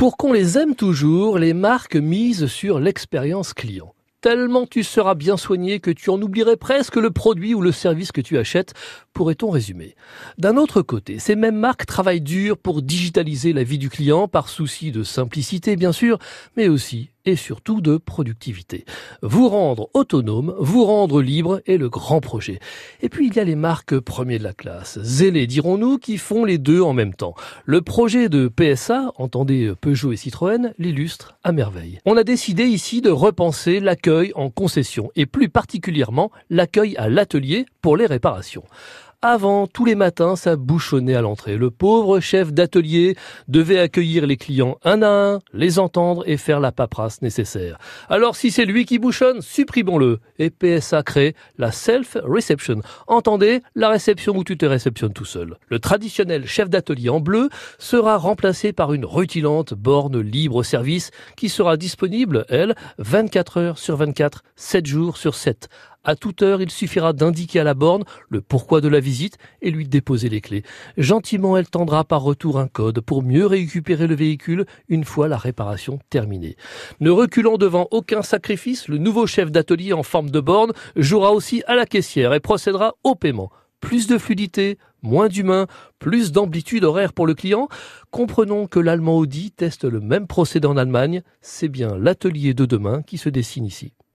Pour qu'on les aime toujours, les marques misent sur l'expérience client tellement tu seras bien soigné que tu en oublierais presque le produit ou le service que tu achètes, pourrait-on résumer. D'un autre côté, ces mêmes marques travaillent dur pour digitaliser la vie du client par souci de simplicité bien sûr, mais aussi et surtout de productivité. Vous rendre autonome, vous rendre libre est le grand projet. Et puis il y a les marques premiers de la classe, zélés dirons-nous, qui font les deux en même temps. Le projet de PSA, entendez Peugeot et Citroën, l'illustre à merveille. On a décidé ici de repenser l'accueil en concession et plus particulièrement l'accueil à l'atelier pour les réparations. Avant, tous les matins, ça bouchonnait à l'entrée. Le pauvre chef d'atelier devait accueillir les clients un à un, les entendre et faire la paperasse nécessaire. Alors si c'est lui qui bouchonne, supprimons-le. Et PSA crée la self-reception. Entendez, la réception où tu te réceptionnes tout seul. Le traditionnel chef d'atelier en bleu sera remplacé par une rutilante borne libre service qui sera disponible, elle, 24 heures sur 24, 7 jours sur 7 à toute heure, il suffira d'indiquer à la borne le pourquoi de la visite et lui déposer les clés. Gentiment, elle tendra par retour un code pour mieux récupérer le véhicule une fois la réparation terminée. Ne reculant devant aucun sacrifice, le nouveau chef d'atelier en forme de borne jouera aussi à la caissière et procédera au paiement plus de fluidité, moins d'humain, plus d'amplitude horaire pour le client. Comprenons que l'allemand Audi teste le même procédé en Allemagne. C'est bien l'atelier de demain qui se dessine ici.